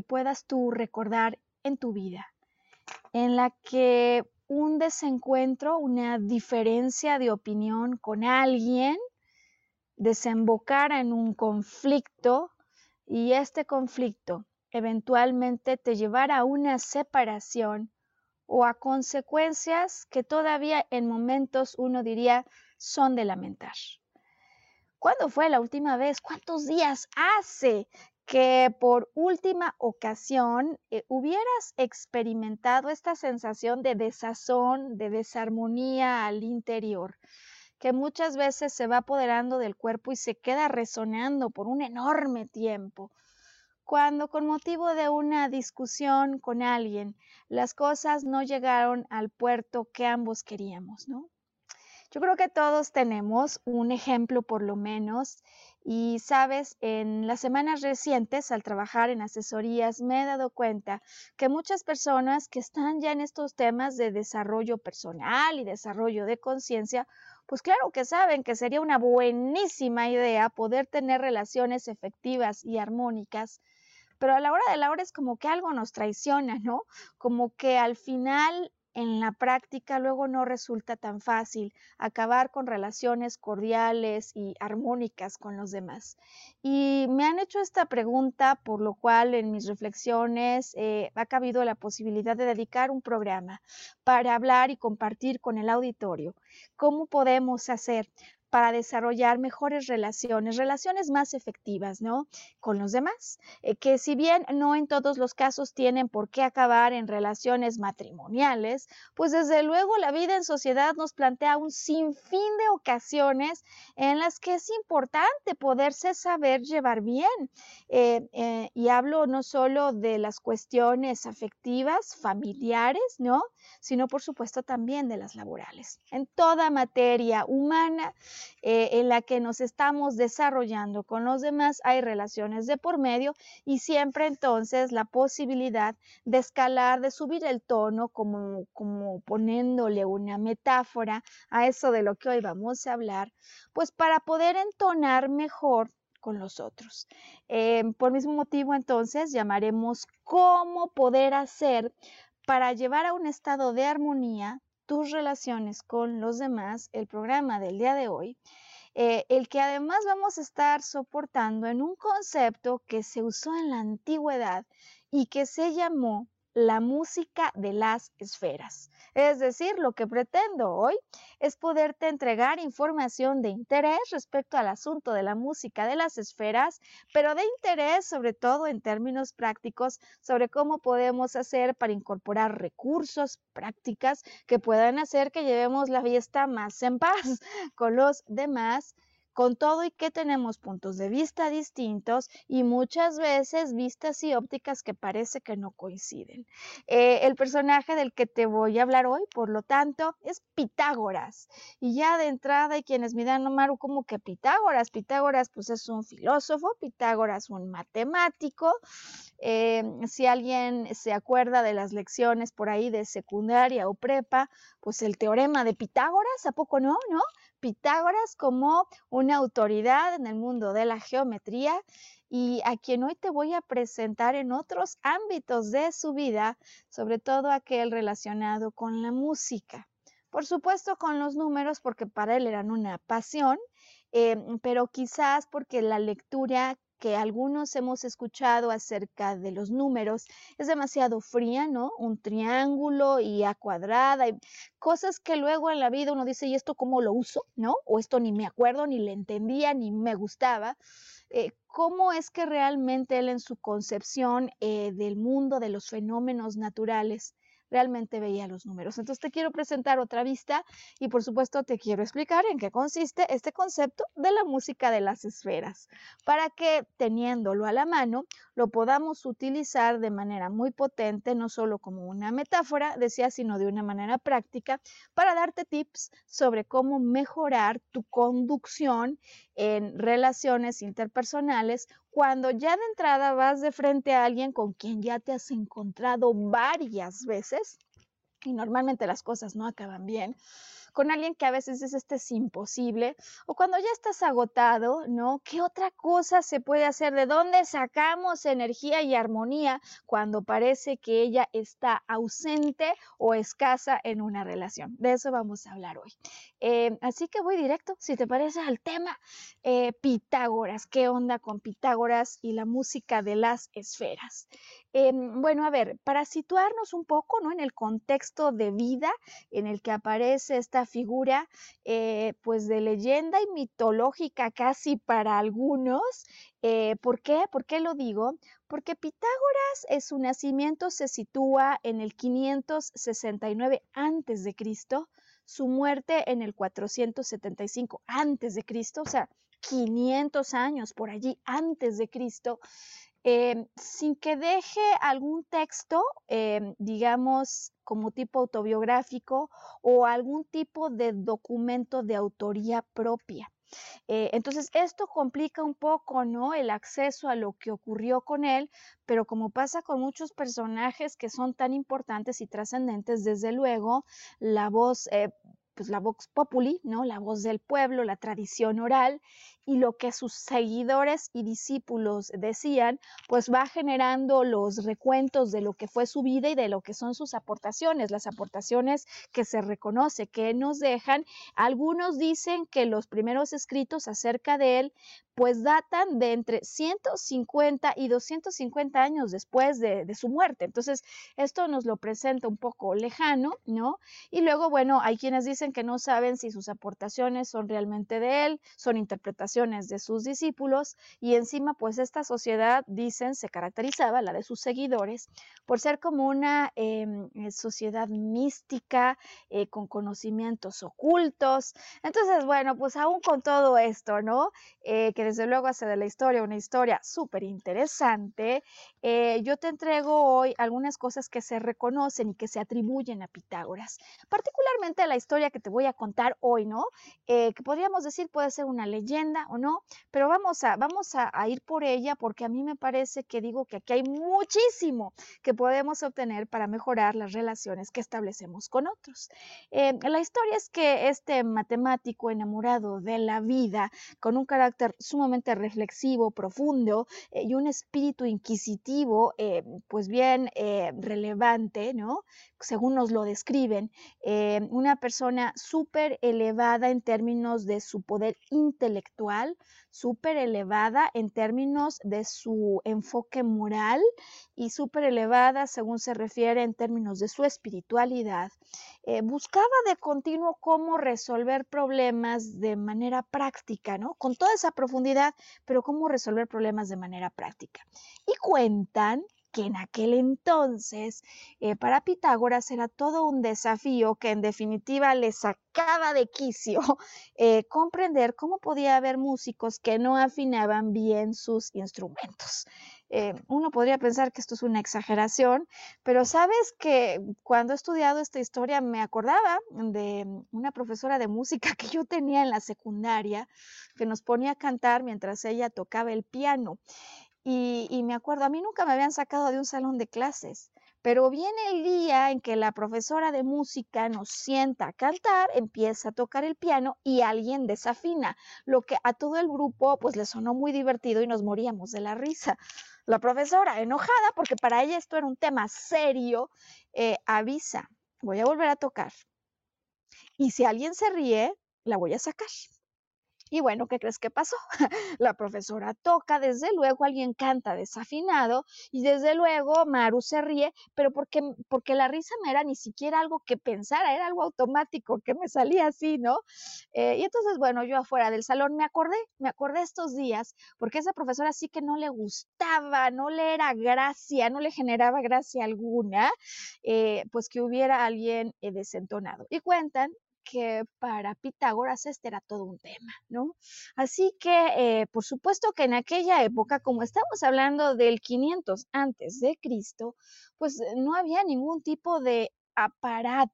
Puedas tú recordar en tu vida en la que un desencuentro, una diferencia de opinión con alguien desembocara en un conflicto y este conflicto eventualmente te llevara a una separación o a consecuencias que todavía en momentos uno diría son de lamentar. ¿Cuándo fue la última vez? ¿Cuántos días hace que por última ocasión eh, hubieras experimentado esta sensación de desazón, de desarmonía al interior, que muchas veces se va apoderando del cuerpo y se queda resonando por un enorme tiempo? Cuando con motivo de una discusión con alguien las cosas no llegaron al puerto que ambos queríamos, ¿no? Yo creo que todos tenemos un ejemplo por lo menos y sabes, en las semanas recientes al trabajar en asesorías me he dado cuenta que muchas personas que están ya en estos temas de desarrollo personal y desarrollo de conciencia, pues claro que saben que sería una buenísima idea poder tener relaciones efectivas y armónicas pero a la hora de la hora es como que algo nos traiciona, ¿no? Como que al final en la práctica luego no resulta tan fácil acabar con relaciones cordiales y armónicas con los demás. Y me han hecho esta pregunta, por lo cual en mis reflexiones eh, ha cabido la posibilidad de dedicar un programa para hablar y compartir con el auditorio cómo podemos hacer para desarrollar mejores relaciones, relaciones más efectivas, ¿no? Con los demás, eh, que si bien no en todos los casos tienen por qué acabar en relaciones matrimoniales, pues desde luego la vida en sociedad nos plantea un sinfín de ocasiones en las que es importante poderse saber llevar bien. Eh, eh, y hablo no solo de las cuestiones afectivas, familiares, ¿no? Sino por supuesto también de las laborales. En toda materia humana, eh, en la que nos estamos desarrollando con los demás, hay relaciones de por medio y siempre entonces la posibilidad de escalar, de subir el tono, como, como poniéndole una metáfora a eso de lo que hoy vamos a hablar, pues para poder entonar mejor con los otros. Eh, por mismo motivo, entonces, llamaremos cómo poder hacer para llevar a un estado de armonía tus relaciones con los demás, el programa del día de hoy, eh, el que además vamos a estar soportando en un concepto que se usó en la antigüedad y que se llamó la música de las esferas. Es decir, lo que pretendo hoy es poderte entregar información de interés respecto al asunto de la música de las esferas, pero de interés sobre todo en términos prácticos sobre cómo podemos hacer para incorporar recursos, prácticas que puedan hacer que llevemos la fiesta más en paz con los demás con todo y que tenemos puntos de vista distintos y muchas veces vistas y ópticas que parece que no coinciden. Eh, el personaje del que te voy a hablar hoy, por lo tanto, es Pitágoras. Y ya de entrada hay quienes me dan, Maru, como que Pitágoras. Pitágoras, pues es un filósofo, Pitágoras un matemático. Eh, si alguien se acuerda de las lecciones por ahí de secundaria o prepa, pues el teorema de Pitágoras, ¿a poco no? ¿No? Pitágoras como una autoridad en el mundo de la geometría y a quien hoy te voy a presentar en otros ámbitos de su vida, sobre todo aquel relacionado con la música. Por supuesto con los números porque para él eran una pasión, eh, pero quizás porque la lectura que algunos hemos escuchado acerca de los números es demasiado fría, ¿no? Un triángulo y a cuadrada y cosas que luego en la vida uno dice, ¿y esto cómo lo uso? ¿No? O esto ni me acuerdo, ni le entendía, ni me gustaba. Eh, ¿Cómo es que realmente él en su concepción eh, del mundo, de los fenómenos naturales, realmente veía los números. Entonces te quiero presentar otra vista y por supuesto te quiero explicar en qué consiste este concepto de la música de las esferas, para que teniéndolo a la mano lo podamos utilizar de manera muy potente, no solo como una metáfora, decía, sino de una manera práctica, para darte tips sobre cómo mejorar tu conducción en relaciones interpersonales cuando ya de entrada vas de frente a alguien con quien ya te has encontrado varias veces y normalmente las cosas no acaban bien con alguien que a veces es este es imposible, o cuando ya estás agotado, ¿no? ¿Qué otra cosa se puede hacer? ¿De dónde sacamos energía y armonía cuando parece que ella está ausente o escasa en una relación? De eso vamos a hablar hoy. Eh, así que voy directo, si te parece, al tema eh, Pitágoras. ¿Qué onda con Pitágoras y la música de las esferas? Em, bueno, a ver, para situarnos un poco ¿no? en el contexto de vida en el que aparece esta figura, eh, pues de leyenda y mitológica casi para algunos. Eh, ¿Por qué? ¿Por qué lo digo? Porque Pitágoras, en su nacimiento se sitúa en el 569 a.C., su muerte en el 475 a.C., o sea, 500 años por allí antes de Cristo. Em, sin que deje algún texto, em, digamos, como tipo autobiográfico o algún tipo de documento de autoría propia. Eh, entonces, esto complica un poco, ¿no? El acceso a lo que ocurrió con él, pero como pasa con muchos personajes que son tan importantes y trascendentes, desde luego, la voz eh, pues la vox populi, ¿no? La voz del pueblo, la tradición oral y lo que sus seguidores y discípulos decían, pues va generando los recuentos de lo que fue su vida y de lo que son sus aportaciones, las aportaciones que se reconoce, que nos dejan. Algunos dicen que los primeros escritos acerca de él, pues datan de entre 150 y 250 años después de, de su muerte. Entonces, esto nos lo presenta un poco lejano, ¿no? Y luego, bueno, hay quienes dicen que no saben si sus aportaciones son realmente de él, son interpretaciones de sus discípulos y encima pues esta sociedad, dicen, se caracterizaba, la de sus seguidores, por ser como una em, eh, sociedad mística, eh, con conocimientos ocultos. Entonces, bueno, pues aún con todo esto, ¿no? Eh, que desde luego hace de la historia una historia súper interesante, yo te entrego hoy algunas cosas que se reconocen y que se atribuyen a Pitágoras, particularmente la historia que te voy a contar hoy, ¿no? Eh, que podríamos decir puede ser una leyenda o no, pero vamos a, vamos a, ir por ella porque a mí me parece que digo que aquí hay muchísimo que podemos obtener para mejorar las relaciones que establecemos con otros. Eh, la historia es que este matemático enamorado de la vida, con un carácter sumamente reflexivo, profundo eh, y un espíritu inquisitivo, pues bien relevante, ¿no? Según nos lo describen, una persona súper elevada en términos de su poder intelectual, súper elevada en términos de su enfoque moral y súper elevada según se refiere en términos de su espiritualidad. Eh, buscaba de continuo cómo resolver problemas de manera práctica, ¿no? Con toda esa profundidad, pero cómo resolver problemas de manera práctica. Y cuentan que en aquel entonces eh, para Pitágoras era todo un desafío que en definitiva le sacaba de quicio eh, comprender cómo podía haber músicos que no afinaban bien sus instrumentos. Eh, uno podría pensar que esto es una exageración, pero sabes que cuando he estudiado esta historia me acordaba de una profesora de música que yo tenía en la secundaria, que nos ponía a cantar mientras ella tocaba el piano. Y, me acuerdo, a mí nunca me habían sacado de un salón de clases, Pero viene el día en que la profesora de música nos sienta a cantar, empieza a tocar el piano y alguien desafina, lo que a todo el grupo pues le sonó muy divertido y nos moríamos de la risa. La profesora, enojada porque para ella esto era un tema serio, eh, avisa, voy a volver a tocar. Y si alguien se ríe, la voy a sacar. Y bueno, ¿qué crees que pasó? La profesora toca, desde luego alguien canta desafinado y desde luego Maru se ríe, pero porque, porque la risa no era ni siquiera algo que pensara, era algo automático que me salía así, ¿no? Eh, y entonces, bueno, yo afuera del salón me acordé, me acordé estos días, porque esa profesora sí que no le gustaba, no le era gracia, no le generaba gracia alguna, eh, pues que hubiera alguien eh, desentonado. Y cuentan que para Pitágoras este era todo un tema, ¿no? Así que, eh, por supuesto que en aquella época, como estamos hablando del 500 antes de Cristo, pues no había ningún tipo de aparato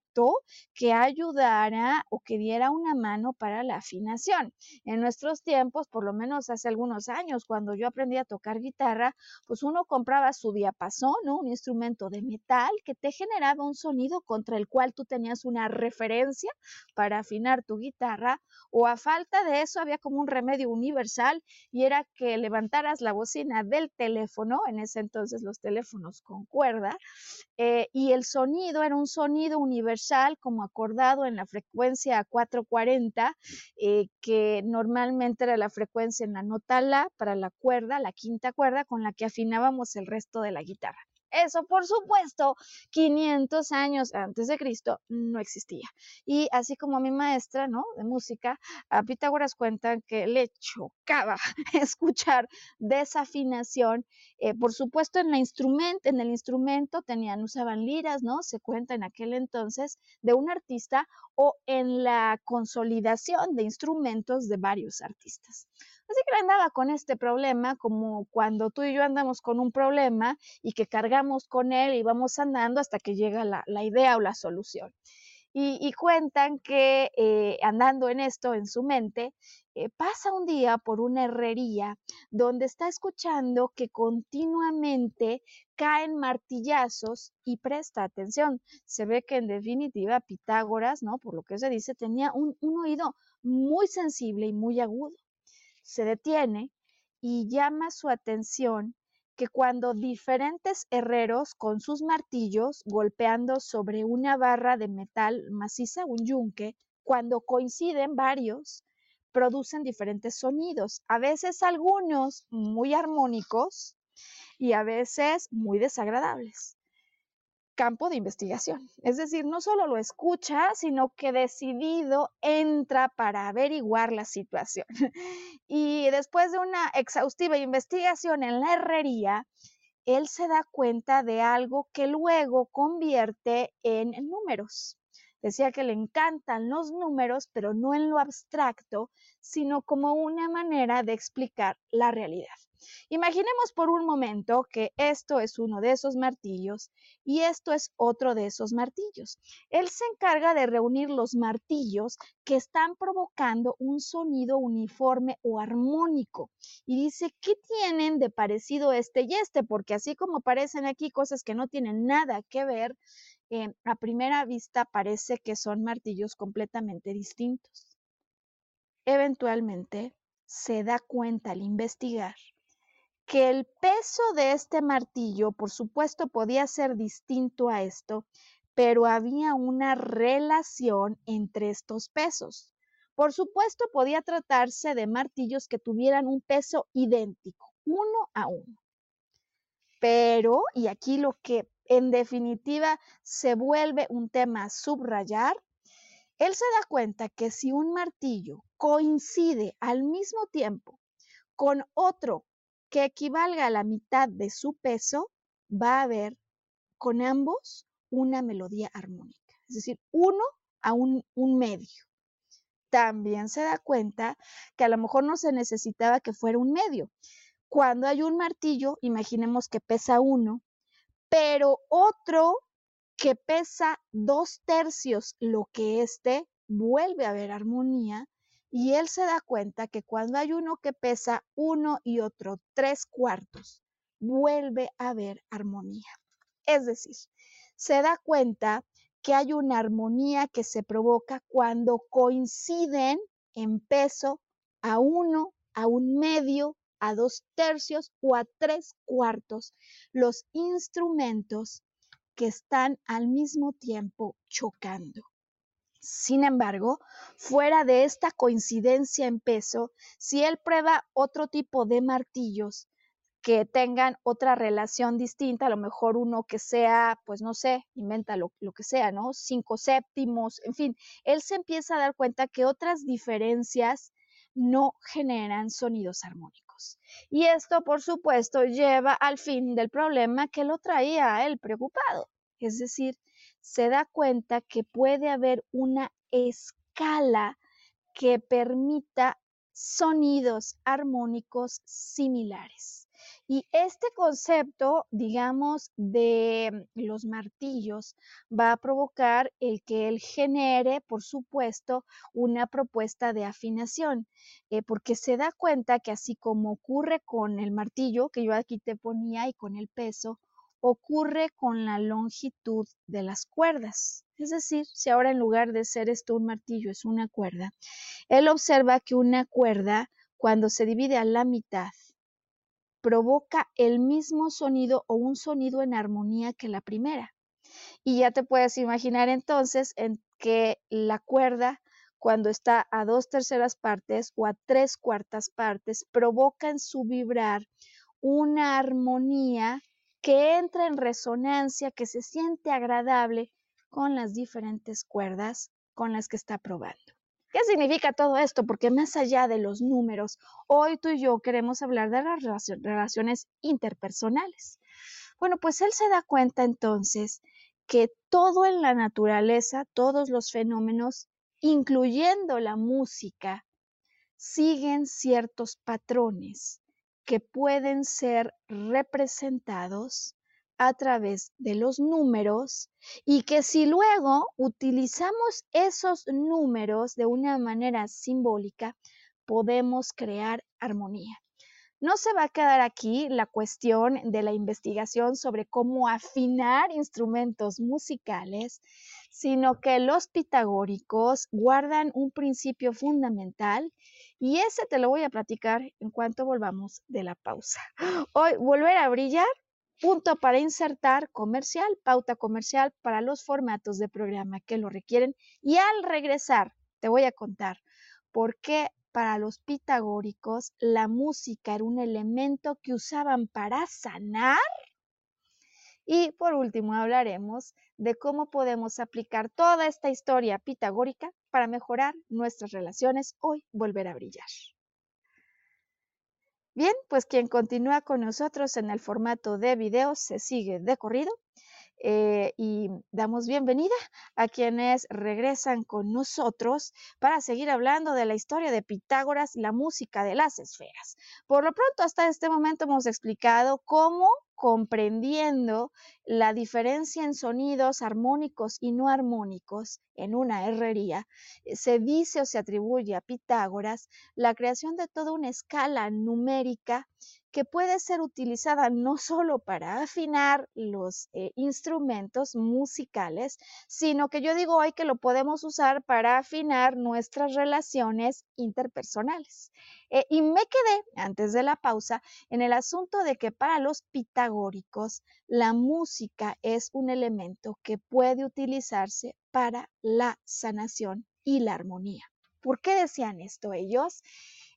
que ayudara o que diera una mano para la afinación. En nuestros tiempos, por lo menos hace algunos años, cuando yo aprendí a tocar guitarra, pues uno compraba su diapasón, ¿no? un instrumento de metal que te generaba un sonido contra el cual tú tenías una referencia para afinar tu guitarra, o a falta de eso había como un remedio universal y era que levantaras la bocina del teléfono, en ese entonces los teléfonos con cuerda, eh, y el sonido era un sonido universal como acordado en la frecuencia 440, eh, que normalmente era la frecuencia en la nota La para la cuerda, la quinta cuerda con la que afinábamos el resto de la guitarra. Eso, por supuesto, 500 años antes de Cristo no existía. Y así como mi maestra, ¿no? De música, a Pitágoras cuentan que le chocaba escuchar desafinación. Eh, por supuesto, en, en el instrumento tenían, usaban liras, ¿no? Se cuenta en aquel entonces de un artista o en la consolidación de instrumentos de varios artistas. Así que andaba con este problema, como cuando tú y yo andamos con un problema y que cargamos con él y vamos andando hasta que llega la, idea o la solución. Y, cuentan que eh, andando en esto, en su mente, eh, pasa un día por una herrería donde está escuchando que continuamente caen martillazos y presta atención. Se ve que en definitiva Pitágoras, ¿no? Por lo que se dice, tenía un oído muy sensible y muy agudo se detiene y llama su atención que cuando diferentes herreros con sus martillos golpeando sobre una barra de metal maciza, un yunque, cuando coinciden varios, producen diferentes sonidos, a veces algunos muy armónicos y a veces muy desagradables campo de investigación. Es decir, no solo lo escucha, sino que decidido entra para averiguar la situación. Y después de una exhaustiva investigación en la herrería, él se da cuenta de algo que luego convierte en números. Decía que le encantan los números, pero no en lo abstracto, sino como una manera de explicar la realidad. Imaginemos por un momento que esto es uno de esos martillos y esto es otro de esos martillos. Él se encarga de reunir los martillos que están provocando un sonido uniforme o armónico y dice, ¿qué tienen de parecido este y este? Porque así como parecen aquí cosas que no tienen nada que ver, eh, a primera vista parece que son martillos completamente distintos. Eventualmente se da cuenta al investigar que el peso de este martillo, por supuesto, podía ser distinto a esto, pero había una relación entre estos pesos. Por supuesto, podía tratarse de martillos que tuvieran un peso idéntico, uno a uno. Pero, y aquí lo que en definitiva se vuelve un tema a subrayar, él se da cuenta que si un martillo coincide al mismo tiempo con otro que equivalga a la mitad de su peso, va a haber con ambos una melodía armónica, es decir, uno a un, un medio. También se da cuenta que a lo mejor no se necesitaba que fuera un medio. Cuando hay un martillo, imaginemos que pesa uno, pero otro que pesa dos tercios lo que este, vuelve a haber armonía y él se da cuenta que cuando hay uno que pesa uno y otro tres cuartos, vuelve a haber armonía. Es decir, se da cuenta que hay una armonía que se provoca cuando coinciden en peso a uno, a un medio, a dos tercios o a tres cuartos los instrumentos que están al mismo tiempo chocando. Sin embargo, fuera de esta coincidencia en peso, si él prueba otro tipo de martillos que tengan otra relación distinta, a lo mejor uno que sea, pues no sé, inventa lo, que sea, ¿no? Cinco séptimos, en fin, él se empieza a dar cuenta que otras diferencias no generan sonidos armónicos. Y esto, por supuesto, lleva al fin del problema que lo traía a él preocupado. Es decir, se da cuenta que puede haber una escala que permita sonidos armónicos similares. Y este concepto, digamos, de los martillos va a provocar el que él genere, por supuesto, una propuesta de afinación, eh, porque se da cuenta que así como ocurre con el martillo, que yo aquí te ponía, y con el peso, ocurre con la longitud de las cuerdas. Es decir, si ahora en lugar de ser esto un martillo es una cuerda, él observa que una cuerda, cuando se divide a la mitad, provoca el mismo sonido o un sonido en armonía que la primera. Y ya te puedes imaginar entonces en que la cuerda, cuando está a dos terceras partes o a tres cuartas partes, provoca en su vibrar una armonía que entra en resonancia, que se siente agradable con las diferentes cuerdas con las que está probando. ¿Qué significa todo esto? Porque más allá de los números, hoy tú y yo queremos hablar de las relaciones interpersonales. Bueno, pues él se da cuenta entonces que todo en la naturaleza, todos los fenómenos, incluyendo la música, siguen ciertos patrones que pueden ser representados a través de los números y que si luego utilizamos esos números de una manera simbólica, podemos crear armonía. No se va a quedar aquí la cuestión de la investigación sobre cómo afinar instrumentos musicales, sino que los pitagóricos guardan un principio fundamental y ese te lo voy a platicar en cuanto volvamos de la pausa. Hoy, volver a brillar, punto para insertar comercial, pauta comercial para los formatos de programa que lo requieren. Y al regresar, te voy a contar por qué para los pitagóricos la música era un elemento que usaban para sanar y por último hablaremos de cómo podemos aplicar toda esta historia pitagórica para mejorar nuestras relaciones, hoy volver a brillar. Bien, pues quien continúa con nosotros en el formato de video se sigue de corrido eh, y damos bienvenida a quienes regresan con nosotros para seguir hablando de la historia de Pitágoras, la música de las esferas. Por lo pronto, hasta este momento hemos explicado cómo comprendiendo la diferencia en sonidos armónicos y no armónicos en una herrería, eh, se dice o se atribuye a Pitágoras la creación de toda una escala numérica que puede ser utilizada no solo para afinar los eh, instrumentos musicales, sino que yo digo hoy que lo podemos usar para afinar nuestras relaciones interpersonales. Eh, y me quedé, antes de la pausa, en el asunto de que para los pitagóricos la música es un elemento que puede utilizarse para la sanación y la armonía. ¿Por qué decían esto ellos?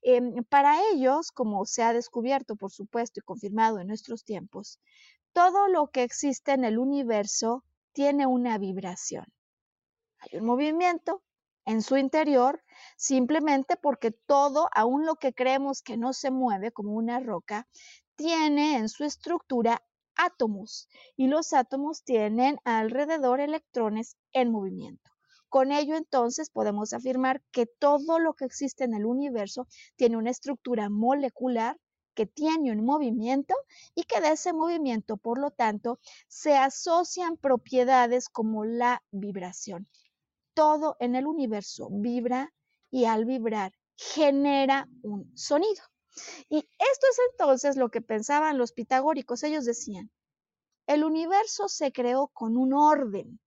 Em, para ellos, como se ha descubierto, por supuesto, y confirmado en nuestros tiempos, todo lo que existe en el universo tiene una vibración. Hay un movimiento en su interior simplemente porque todo, aun lo que creemos que no se mueve como una roca, tiene en su estructura átomos y los átomos tienen alrededor electrones en movimiento. Con ello entonces podemos afirmar que todo lo que existe en el universo tiene una estructura molecular que tiene un movimiento y que de ese movimiento, por lo tanto, se asocian propiedades como la vibración. Todo en el universo vibra y al vibrar genera un sonido. Y esto es entonces lo que pensaban los pitagóricos. Ellos decían, El universo se creó con un orden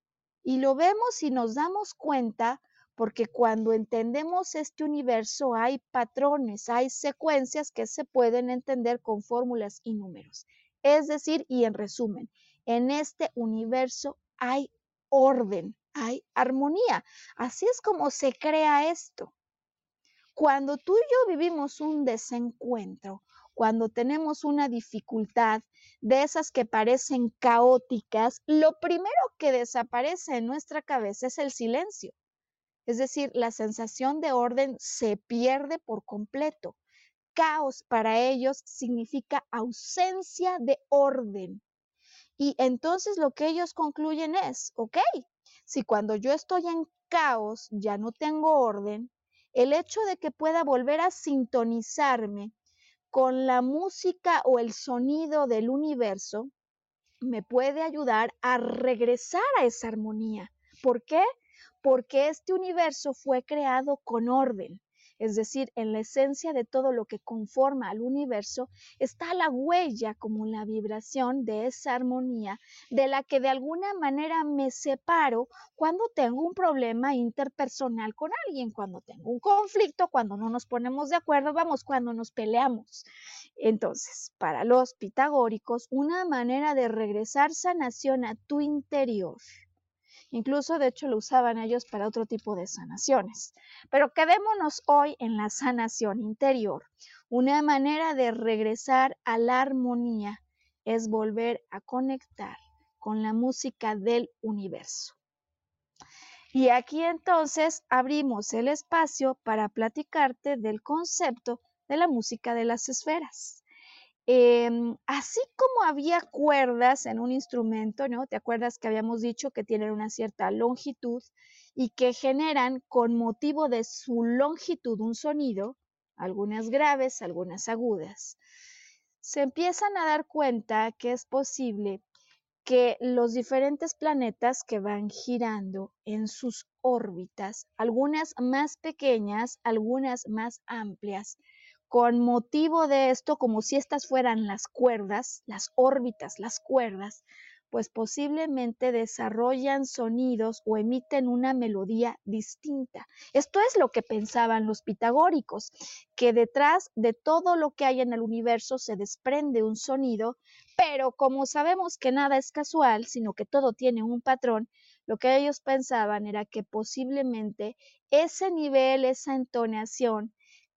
y lo vemos y nos damos cuenta porque cuando entendemos este universo hay patrones, hay secuencias que se pueden entender con fórmulas y números. Es decir, y en resumen, en este universo hay orden, hay armonía. Así es como se crea esto. Cuando tú y yo vivimos un desencuentro, cuando tenemos una dificultad de esas que parecen caóticas, lo primero que desaparece en nuestra cabeza es el silencio. Es decir, la sensación de orden se pierde por completo. Caos para ellos significa ausencia de orden. Y entonces lo que ellos concluyen es, ok, si cuando yo estoy en caos ya no tengo orden, el hecho de que pueda volver a sintonizarme con la música o el sonido del universo me puede ayudar a regresar a esa armonía. ¿Por qué? Porque este universo fue creado con orden. Es decir, en la esencia de todo lo que conforma al universo está la huella como la vibración de esa armonía de la que de alguna manera me separo cuando tengo un problema interpersonal con alguien, cuando tengo un conflicto, cuando no nos ponemos de acuerdo, vamos, cuando nos peleamos. Entonces, para los pitagóricos, una manera de regresar sanación a tu interior Incluso, de hecho, lo usaban ellos para otro tipo de sanaciones. Pero quedémonos hoy en la sanación interior. Una manera de regresar a la armonía es volver a conectar con la música del universo. Y aquí entonces abrimos el espacio para platicarte del concepto de la música de las esferas. Em, así como había cuerdas en un instrumento, ¿no? ¿Te acuerdas que habíamos dicho que tienen una cierta longitud y que generan con motivo de su longitud un sonido, algunas graves, algunas agudas? Se empiezan a dar cuenta que es posible que los diferentes planetas que van girando en sus órbitas, algunas más pequeñas, algunas más amplias, con motivo de esto, como si estas fueran las cuerdas, las órbitas, las cuerdas, pues posiblemente desarrollan sonidos o emiten una melodía distinta. Esto es lo que pensaban los pitagóricos, que detrás de todo lo que hay en el universo se desprende un sonido, pero como sabemos que nada es casual, sino que todo tiene un patrón, lo que ellos pensaban era que posiblemente ese nivel, esa entonación,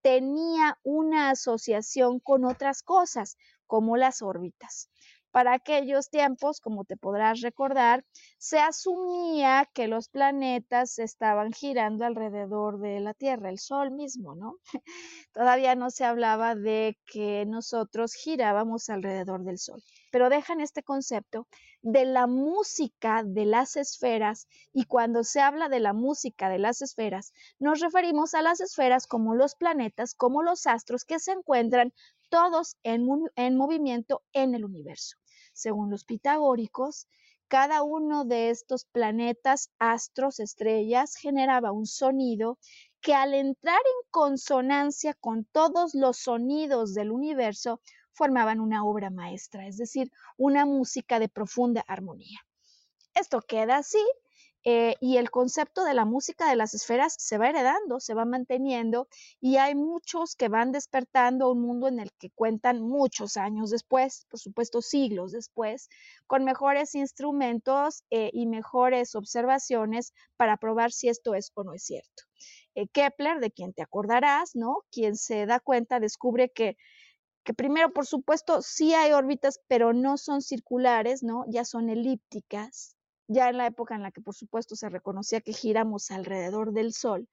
tenía una asociación con otras cosas, como las órbitas. Para aquellos tiempos, como te podrás recordar, se asumía que los planetas estaban girando alrededor de la Tierra, el Sol mismo, ¿no? Todavía no se hablaba de que nosotros girábamos alrededor del Sol, pero dejan este concepto de la música de las esferas y cuando se habla de la música de las esferas, nos referimos a las esferas como los planetas, como los astros que se encuentran todos en, en movimiento en el universo. Según los pitagóricos, cada uno de estos planetas, astros, estrellas generaba un sonido que al entrar en consonancia con todos los sonidos del universo formaban una obra maestra, es decir, una música de profunda armonía. Esto queda así eh, y el concepto de la música de las esferas se va heredando, se va manteniendo y hay muchos que van despertando un mundo en el que cuentan muchos años después, por supuesto siglos después, con mejores instrumentos eh, y mejores observaciones para probar si esto es o no es cierto. Eh, Kepler, de quien te acordarás, ¿no? Quien se da cuenta, descubre que que primero, por supuesto, sí hay órbitas, pero no son circulares, ¿no? Ya son elípticas ya en la época en la que por supuesto se reconocía que giramos alrededor del Sol,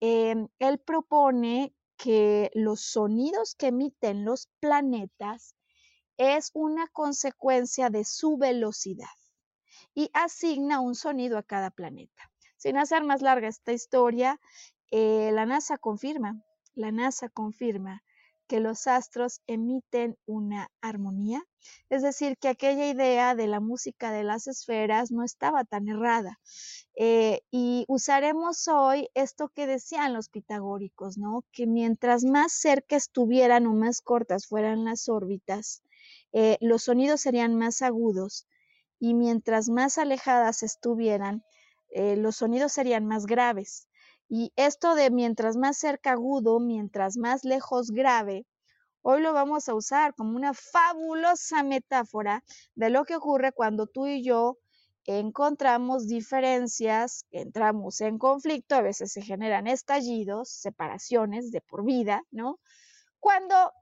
em, él propone que los sonidos que emiten los planetas es una consecuencia de su velocidad y asigna un sonido a cada planeta. Sin hacer más larga esta historia, eh, la NASA confirma, la NASA confirma que los astros emiten una armonía, es decir, que aquella idea de la música de las esferas no estaba tan errada. Eh, y usaremos hoy esto que decían los pitagóricos, ¿no? Que mientras más cerca estuvieran o más cortas fueran las órbitas, eh, los sonidos serían más agudos y mientras más alejadas estuvieran, eh, los sonidos serían más graves. Y esto de mientras más cerca agudo, mientras más lejos grave, hoy lo vamos a usar como una fabulosa metáfora de lo que ocurre cuando tú y yo encontramos diferencias, entramos en conflicto, a veces se generan estallidos, separaciones de por vida, ¿no? Cuando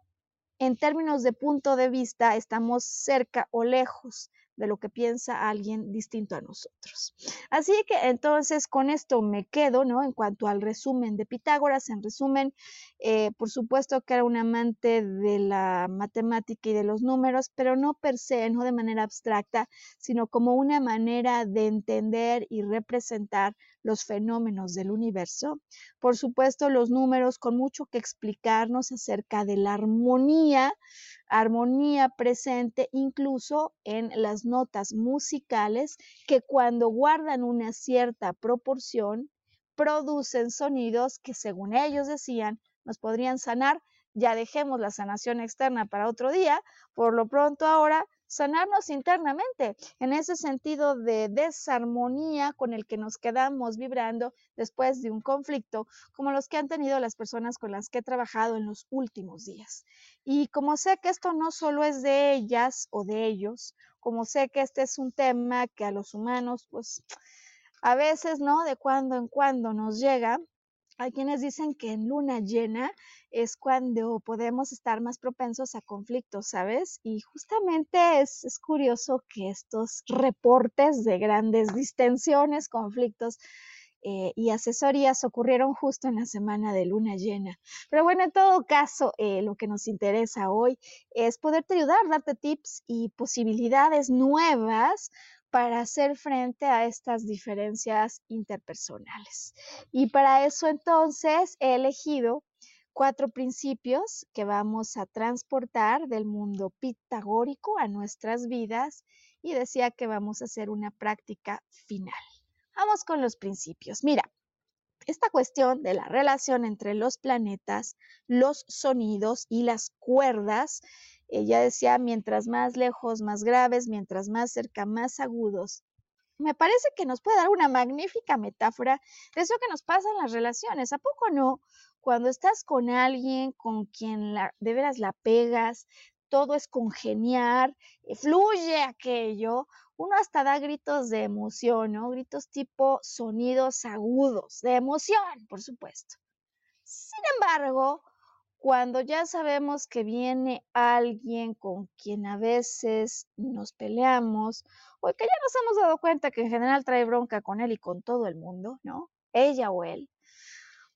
en términos de punto de vista estamos cerca o lejos de lo que piensa alguien distinto a nosotros. Así que entonces con esto me quedo, ¿no? En cuanto al resumen de Pitágoras, en resumen, eh, por supuesto que era un amante de la matemática y de los números, pero no per se, no de manera abstracta, sino como una manera de entender y representar los fenómenos del universo. Por supuesto, los números con mucho que explicarnos acerca de la armonía, armonía presente incluso en las notas musicales que cuando guardan una cierta proporción producen sonidos que según ellos decían nos podrían sanar. Ya dejemos la sanación externa para otro día. Por lo pronto ahora sanarnos internamente, en ese sentido de desarmonía con el que nos quedamos vibrando después de un conflicto, como los que han tenido las personas con las que he trabajado en los últimos días. Y como sé que esto no solo es de ellas o de ellos, como sé que este es un tema que a los humanos, pues a veces, ¿no? De cuando en cuando nos llega, hay quienes dicen que en luna llena es cuando podemos estar más propensos a conflictos, ¿sabes? Y justamente es, curioso que estos reportes de grandes distensiones, conflictos, eh, y asesorías ocurrieron justo en la semana de luna llena. Pero bueno, en todo caso, eh, lo que nos interesa hoy es poderte ayudar, darte tips y posibilidades nuevas para hacer frente a estas diferencias interpersonales. Y para eso entonces he elegido cuatro principios que vamos a transportar del mundo pitagórico a nuestras vidas y decía que vamos a hacer una práctica final. Vamos con los principios. Mira, esta cuestión de la relación entre los planetas, los sonidos y las cuerdas ella decía, mientras más lejos, más graves, mientras más cerca, más agudos. Me parece que nos puede dar una magnífica metáfora de eso que nos pasa en las relaciones. ¿A poco no? Cuando estás con alguien con quien de veras la pegas, todo es congeniar, eh, fluye aquello, uno hasta da gritos de emoción, ¿no? Gritos tipo sonidos agudos, de emoción, por supuesto. Sin embargo, cuando ya sabemos que viene alguien con quien a veces nos peleamos o que ya nos hemos dado cuenta que en general trae bronca con él y con todo el mundo, ¿no? Ella o él.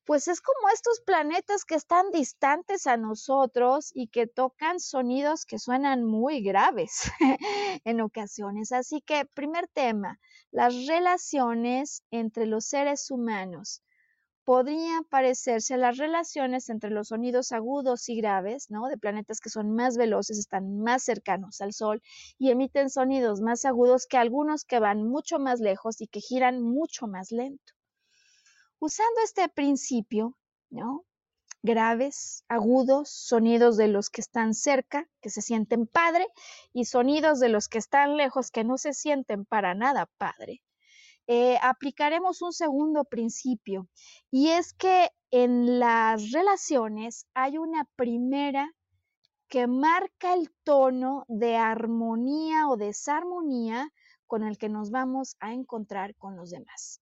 Pues es como estos planetas que están distantes a nosotros y que tocan sonidos que suenan muy graves en ocasiones. Así que, primer tema, las relaciones entre los seres humanos podrían parecerse a las relaciones entre los sonidos agudos y graves, ¿no? De planetas que son más veloces, están más cercanos al Sol y emiten sonidos más agudos que algunos que van mucho más lejos y que giran mucho más lento. Usando este principio, ¿no? Graves, agudos, sonidos de los que están cerca, que se sienten padre, y sonidos de los que están lejos, que no se sienten para nada padre eh, aplicaremos un segundo principio y es que en las relaciones hay una primera que marca el tono de armonía o desarmonía con el que nos vamos a encontrar con los demás.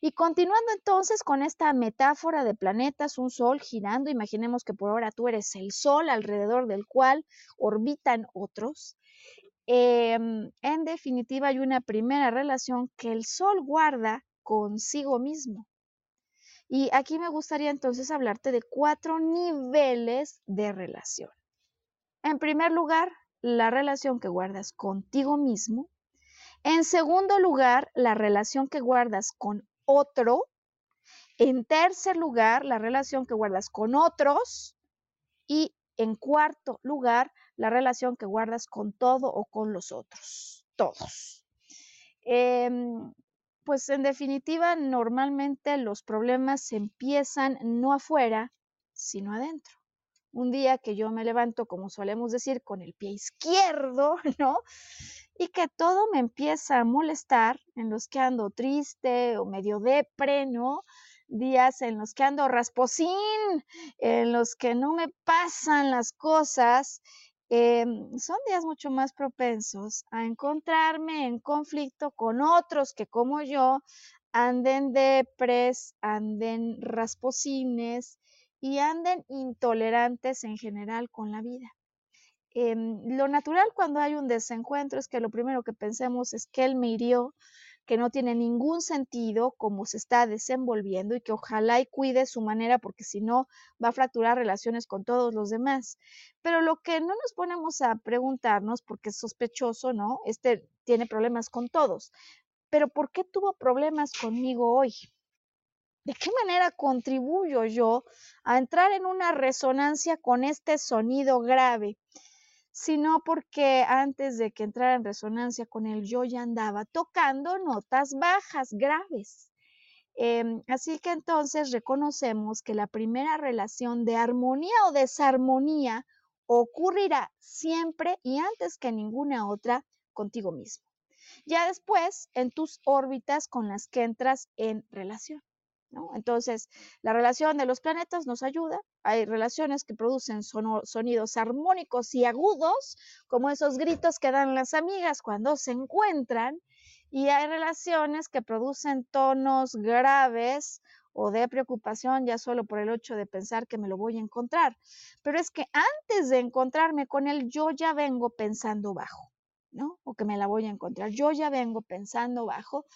Y continuando entonces con esta metáfora de planetas, un sol girando, imaginemos que por ahora tú eres el sol alrededor del cual orbitan otros, Em, en definitiva, hay una primera relación que el sol guarda consigo mismo. Y aquí me gustaría entonces hablarte de cuatro niveles de relación. En primer lugar, la relación que guardas contigo mismo. En segundo lugar, la relación que guardas con otro. En tercer lugar, la relación que guardas con otros. Y en cuarto lugar, la relación que guardas con todo o con los otros, todos. Em, pues en definitiva, normalmente los problemas empiezan no afuera, sino adentro. un día que yo me levanto, como solemos decir, con el pie izquierdo, ¿no? Y que todo me empieza a molestar, en los que ando triste o medio depre, ¿no? Días en los que ando rasposín, en los que no me pasan las cosas, em, son días mucho más propensos a encontrarme en conflicto con otros que como yo anden depres, anden rasposines, y anden intolerantes en general con la vida. Em, lo natural cuando hay un desencuentro es que lo primero que pensemos es que él me hirió, que no tiene ningún sentido cómo se está desenvolviendo y que ojalá y cuide su manera porque si no va a fracturar relaciones con todos los demás. Pero lo que no nos ponemos a preguntarnos, porque es sospechoso, ¿no? Este tiene problemas con todos. Pero ¿por qué tuvo problemas conmigo hoy? ¿De qué manera contribuyo yo a entrar en una resonancia con este sonido grave? Sino porque antes de que entrara en resonancia con él, yo ya andaba tocando notas bajas, graves. Em, así que entonces reconocemos que la primera relación de armonía o desarmonía ocurrirá siempre y antes que ninguna otra contigo mismo. Ya después, en tus órbitas con las que entras en relación. Entonces, la relación de los planetas nos ayuda. Hay relaciones que producen sonidos armónicos y agudos, como esos gritos que dan las amigas cuando se encuentran. Y hay relaciones que producen tonos graves o de preocupación ya solo por el hecho de pensar que me lo voy a encontrar. Pero es que antes de encontrarme con él, yo ya vengo pensando bajo. ¿No? O que me la voy a encontrar. Yo ya vengo pensando bajo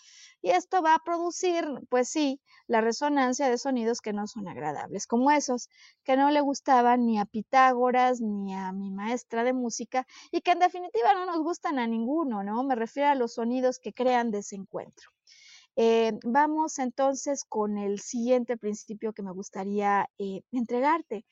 y esto va a producir, pues sí, la resonancia de sonidos que no son agradables, como esos que no le gustaban ni a Pitágoras ni a mi maestra de música y que en definitiva no nos gustan a ninguno, ¿no? Me refiero a los sonidos que crean desencuentro. Eh, vamos entonces con el siguiente principio que me gustaría eh, entregarte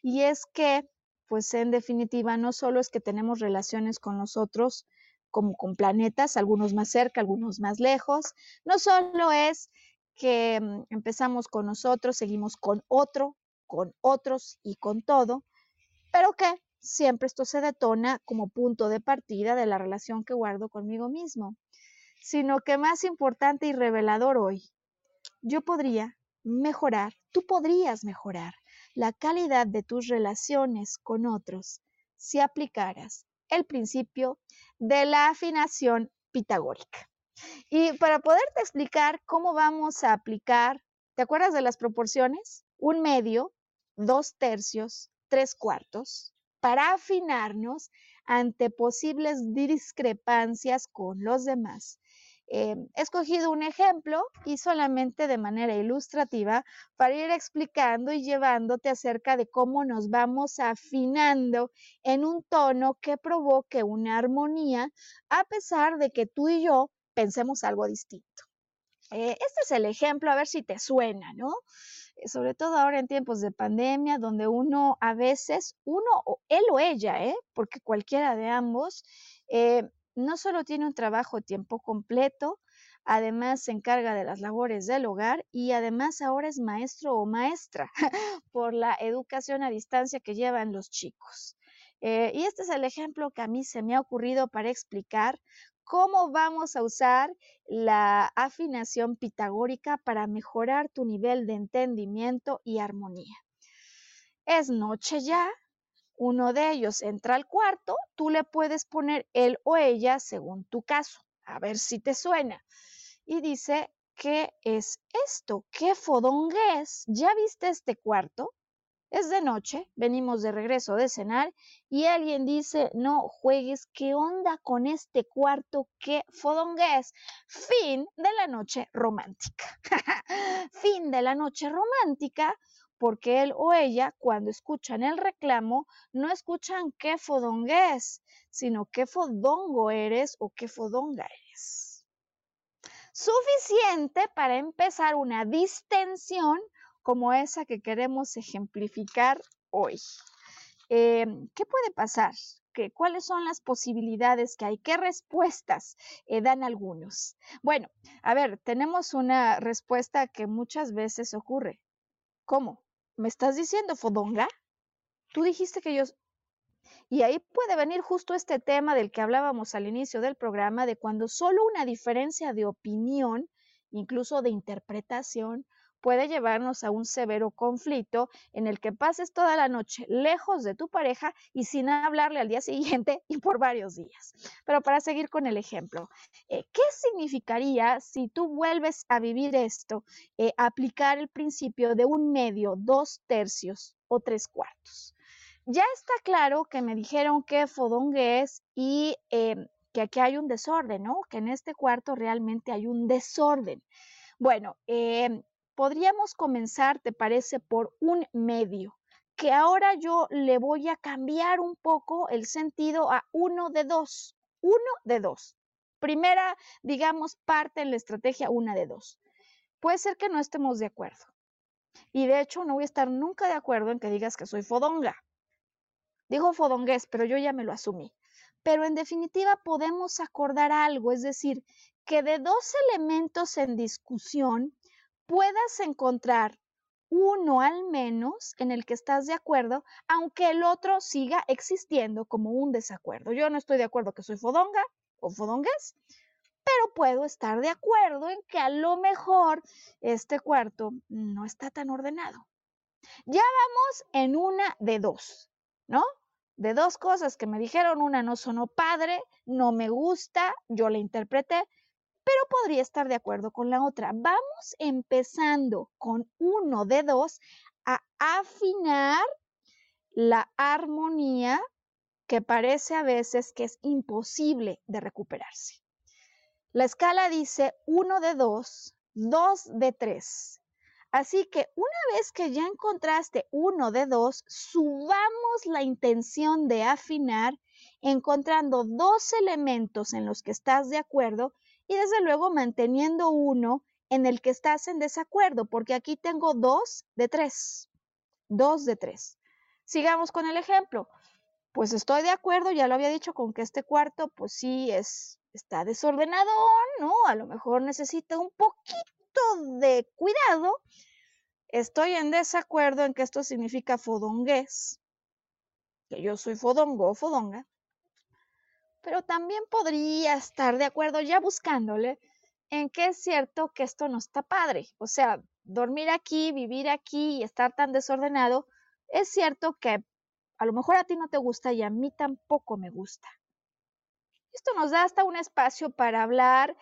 y es que pues en definitiva no solo es que tenemos relaciones con nosotros como con planetas, algunos más cerca, algunos más lejos, no solo es que mm, empezamos con nosotros, seguimos con otro, con otros y con todo, pero que siempre esto se detona como punto de partida de la relación que guardo conmigo mismo, sino que más importante y revelador hoy, yo podría mejorar, tú podrías mejorar la calidad de tus relaciones con otros si aplicaras el principio de la afinación pitagórica. Y para poderte explicar cómo vamos a aplicar, ¿te acuerdas de las proporciones? Un medio, dos tercios, tres cuartos, para afinarnos ante posibles discrepancias con los demás eh, he escogido un ejemplo y solamente de manera ilustrativa para ir explicando y llevándote acerca de cómo nos vamos afinando en un tono que provoque una armonía a pesar de que tú y yo pensemos algo distinto. Eh, este es el ejemplo, a ver si te suena, ¿no? Eh, sobre todo ahora en tiempos de pandemia, donde uno a veces, uno él o ella, ¿eh? porque cualquiera de ambos, no solo tiene un trabajo tiempo completo, además se encarga de las labores del hogar y además ahora es maestro o maestra por la educación a distancia que llevan los chicos. Eh, y este es el ejemplo que a mí se me ha ocurrido para explicar cómo vamos a usar la afinación pitagórica para mejorar tu nivel de entendimiento y armonía. Es noche ya, uno de ellos entra al cuarto, tú le puedes poner él o ella según tu caso, a ver si te suena. Y dice, ¿qué es esto? ¿Qué fodongués? ¿Ya viste este cuarto? Es de noche, venimos de regreso de cenar y alguien dice, no juegues, ¿qué onda con este cuarto? ¿Qué fodongués? Fin de la noche romántica. fin de la noche romántica porque él o ella, cuando escuchan el reclamo, no escuchan qué fodonga es, sino qué fodongo eres o qué fodonga eres. Suficiente para empezar una distensión como esa que queremos ejemplificar hoy. Eh, ¿Qué puede pasar? ¿Qué, ¿Cuáles son las posibilidades que hay? ¿Qué respuestas eh, dan algunos? Bueno, a ver, tenemos una respuesta que muchas veces ocurre. ¿Cómo? ¿Me estás diciendo fodonga? tú dijiste que yo... Y ahí puede venir justo este tema del que hablábamos al inicio del programa, de cuando solo una diferencia de opinión, incluso de interpretación, puede llevarnos a un severo conflicto en el que pases toda la noche lejos de tu pareja y sin hablarle al día siguiente y por varios días. Pero para seguir con el ejemplo, eh, ¿qué significaría si tú vuelves a vivir esto, eh, aplicar el principio de un medio, dos tercios o tres cuartos? Ya está claro que me dijeron que fodongue es y em, que aquí hay un desorden, ¿no? Que en este cuarto realmente hay un desorden. Bueno, eh, podríamos comenzar, ¿te parece?, por un medio, que ahora yo le voy a cambiar un poco el sentido a uno de dos, uno de dos. Primera, digamos, parte en la estrategia una de dos. Puede ser que no estemos de acuerdo. Y de hecho, no voy a estar nunca de acuerdo en que digas que soy fodonga. Digo fodongués, pero yo ya me lo asumí. Pero en definitiva podemos acordar algo, es decir, que de dos elementos en discusión, puedas encontrar uno al menos en el que estás de acuerdo, aunque el otro siga existiendo como un desacuerdo. Yo no estoy de acuerdo que soy fodonga o fodongas, pero puedo estar de acuerdo en que a lo mejor este cuarto no está tan ordenado. Ya vamos en una de dos, ¿no? De dos cosas que me dijeron, una no sonó padre, no me gusta, yo la interpreté, pero podría estar de acuerdo con la otra. Vamos empezando con uno de dos a afinar la armonía que parece a veces que es imposible de recuperarse. La escala dice uno de dos, dos de tres. Así que una vez que ya encontraste uno de dos, subamos la intención de afinar encontrando dos elementos en los que estás de acuerdo y desde luego manteniendo uno en el que estás en desacuerdo, porque aquí tengo dos de tres. Dos de tres. Sigamos con el ejemplo. Pues estoy de acuerdo, ya lo había dicho, con que este cuarto, pues sí, es, está desordenado, ¿no? A lo mejor necesita un poquito de cuidado. Estoy en desacuerdo en que esto significa fodongués, que yo soy fodongo o fodonga pero también podría estar de acuerdo ya buscándole en que es cierto que esto no está padre. O sea, dormir aquí, vivir aquí y estar tan desordenado, es cierto que a lo mejor a ti no te gusta y a mí tampoco me gusta. Esto nos da hasta un espacio para hablar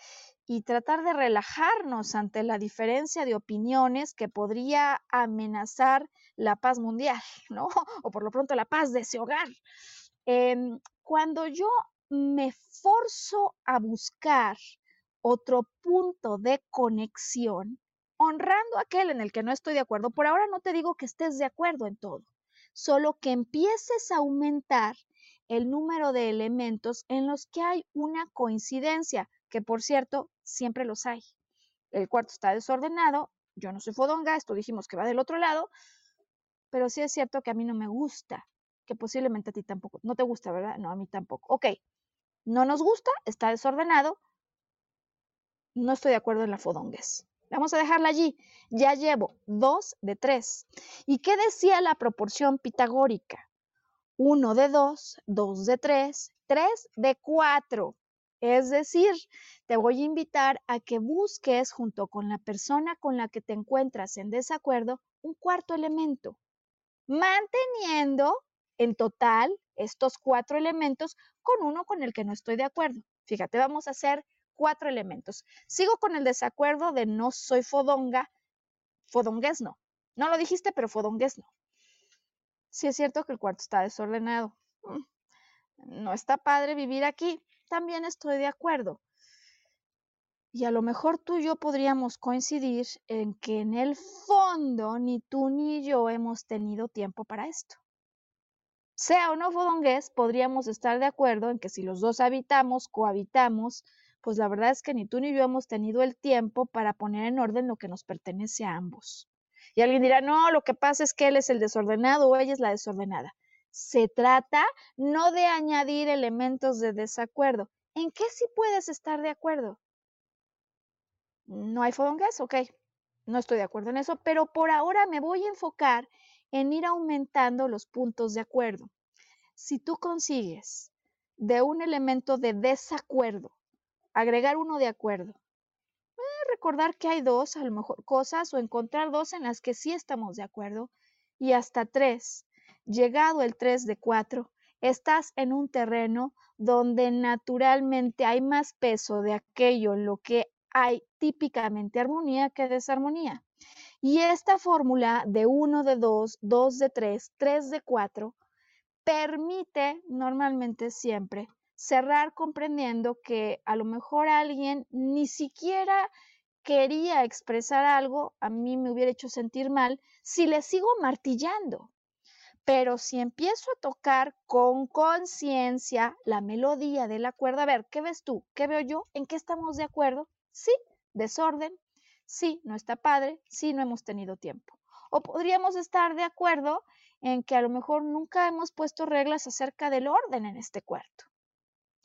y tratar de relajarnos ante la diferencia de opiniones que podría amenazar la paz mundial, ¿no? O por lo pronto la paz de ese hogar. Em, cuando yo me forzo a buscar otro punto de conexión, honrando aquel en el que no estoy de acuerdo. Por ahora no te digo que estés de acuerdo en todo, solo que empieces a aumentar el número de elementos en los que hay una coincidencia, que por cierto, siempre los hay. El cuarto está desordenado, yo no soy fodonga, esto dijimos que va del otro lado, pero sí es cierto que a mí no me gusta, que posiblemente a ti tampoco, no te gusta, ¿verdad? No, a mí tampoco. Ok, no nos gusta, está desordenado, no estoy de acuerdo en la fodongues. Vamos a dejarla allí. Ya llevo dos de tres. ¿Y qué decía la proporción pitagórica? Uno de dos, dos de tres, tres de cuatro. Es decir, te voy a invitar a que busques junto con la persona con la que te encuentras en desacuerdo un cuarto elemento, manteniendo en total estos cuatro elementos con uno con el que no estoy de acuerdo. Fíjate, vamos a hacer cuatro elementos. Sigo con el desacuerdo de no soy fodonga. Fodongués no. No lo dijiste, pero fodongués no. Sí es cierto que el cuarto está desordenado. Mm, no está padre vivir aquí. También estoy de acuerdo. Y a lo mejor tú y yo podríamos coincidir en que en el fondo ni tú ni yo hemos tenido tiempo para esto. Sea o no fodongués, podríamos estar de acuerdo en que si los dos habitamos, cohabitamos, pues la verdad es que ni tú ni yo hemos tenido el tiempo para poner en orden lo que nos pertenece a ambos. Y alguien dirá, no, lo que pasa es que él es el desordenado o ella es la desordenada. Se trata no de añadir elementos de desacuerdo. ¿En qué sí puedes estar de acuerdo? No hay fodongués, ok. No estoy de acuerdo en eso, pero por ahora me voy a enfocar en ir aumentando los puntos de acuerdo. Si tú consigues de un elemento de desacuerdo agregar uno de acuerdo, eh, recordar que hay dos, a lo mejor cosas, o encontrar dos en las que sí estamos de acuerdo, y hasta tres. Llegado el tres de cuatro, estás en un terreno donde naturalmente hay más peso de aquello lo que hay típicamente armonía que desarmonía. Y esta fórmula de 1 de 2, 2 de 3, 3 de 4 permite normalmente siempre cerrar comprendiendo que a lo mejor alguien ni siquiera quería expresar algo, a mí me hubiera hecho sentir mal si le sigo martillando. Pero si empiezo a tocar con conciencia la melodía de la cuerda, a ver, ¿qué ves tú? ¿Qué veo yo? ¿En qué estamos de acuerdo? Sí, desorden, sí, no está padre, sí, no hemos tenido tiempo. O podríamos estar de acuerdo en que a lo mejor nunca hemos puesto reglas acerca del orden en este cuarto.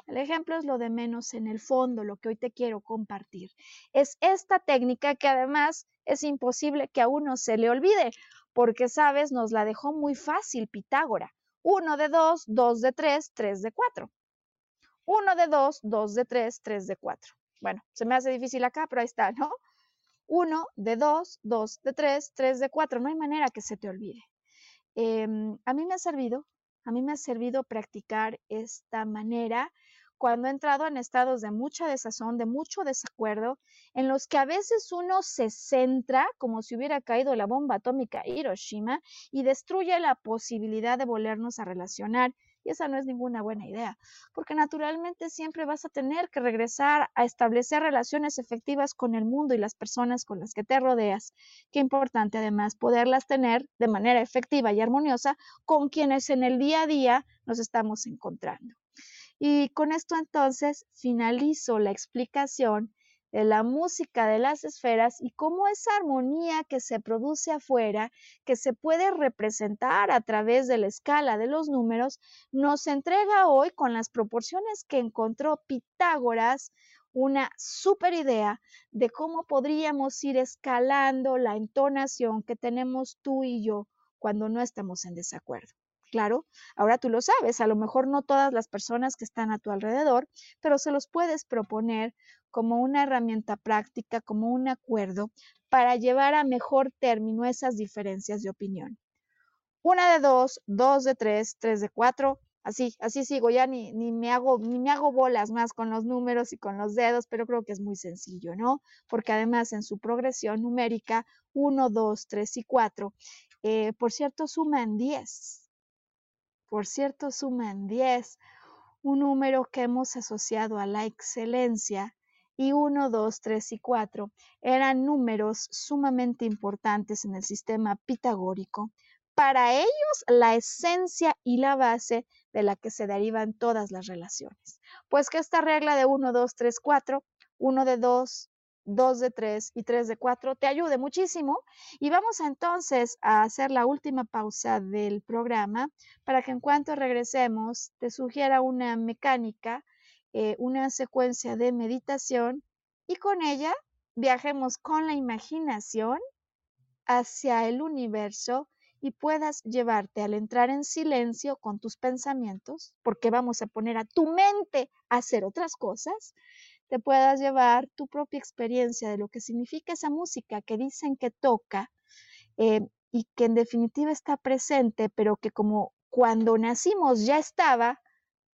El ejemplo es lo de menos en el fondo, lo que hoy te quiero compartir. Es esta técnica que además es imposible que a uno se le olvide, porque, sabes, nos la dejó muy fácil Pitágora. Uno de dos, dos de tres, tres de cuatro. Uno de dos, dos de tres, tres de cuatro. Bueno, se me hace difícil acá, pero ahí está, ¿no? Uno de dos, dos de tres, tres de cuatro. No hay manera que se te olvide. Em, a mí me ha servido, a mí me ha servido practicar esta manera cuando he entrado en estados de mucha desazón, de mucho desacuerdo, en los que a veces uno se centra como si hubiera caído la bomba atómica Hiroshima y destruye la posibilidad de volvernos a relacionar. Y esa no es ninguna buena idea, porque naturalmente siempre vas a tener que regresar a establecer relaciones efectivas con el mundo y las personas con las que te rodeas. Qué importante además poderlas tener de manera efectiva y armoniosa con quienes en el día a día nos estamos encontrando. Y con esto entonces finalizo la explicación de la música de las esferas y cómo esa armonía que se produce afuera, que se puede representar a través de la escala de los números, nos entrega hoy con las proporciones que encontró Pitágoras una super idea de cómo podríamos ir escalando la entonación que tenemos tú y yo cuando no estamos en desacuerdo. Claro, ahora tú lo sabes, a lo mejor no todas las personas que están a tu alrededor, pero se los puedes proponer como una herramienta práctica, como un acuerdo para llevar a mejor término esas diferencias de opinión. Una de dos, dos de tres, tres de cuatro, así, así sigo, ya ni, me hago, ni me hago bolas más con los números y con los dedos, pero creo que es muy sencillo, ¿no? Porque además en su progresión numérica, uno, dos, tres y cuatro, eh, por cierto, suman diez por cierto, suman 10, un número que hemos asociado a la excelencia, y 1, 2, 3 y 4 eran números sumamente importantes en el sistema pitagórico. Para ellos, la esencia y la base de la que se derivan todas las relaciones. Pues que esta regla de 1, 2, 3, 4, 1 de 2, 2 de 3 y 3 de 4 te ayude muchísimo. Y vamos entonces a hacer la última pausa del programa para que en cuanto regresemos te sugiera una mecánica, eh, una secuencia de meditación y con ella viajemos con la imaginación hacia el universo y puedas llevarte al entrar en silencio con tus pensamientos, porque vamos a poner a tu mente a hacer otras cosas, te puedas llevar tu propia experiencia de lo que significa esa música que dicen que toca eh, y que en definitiva está presente, pero que como cuando nacimos ya estaba,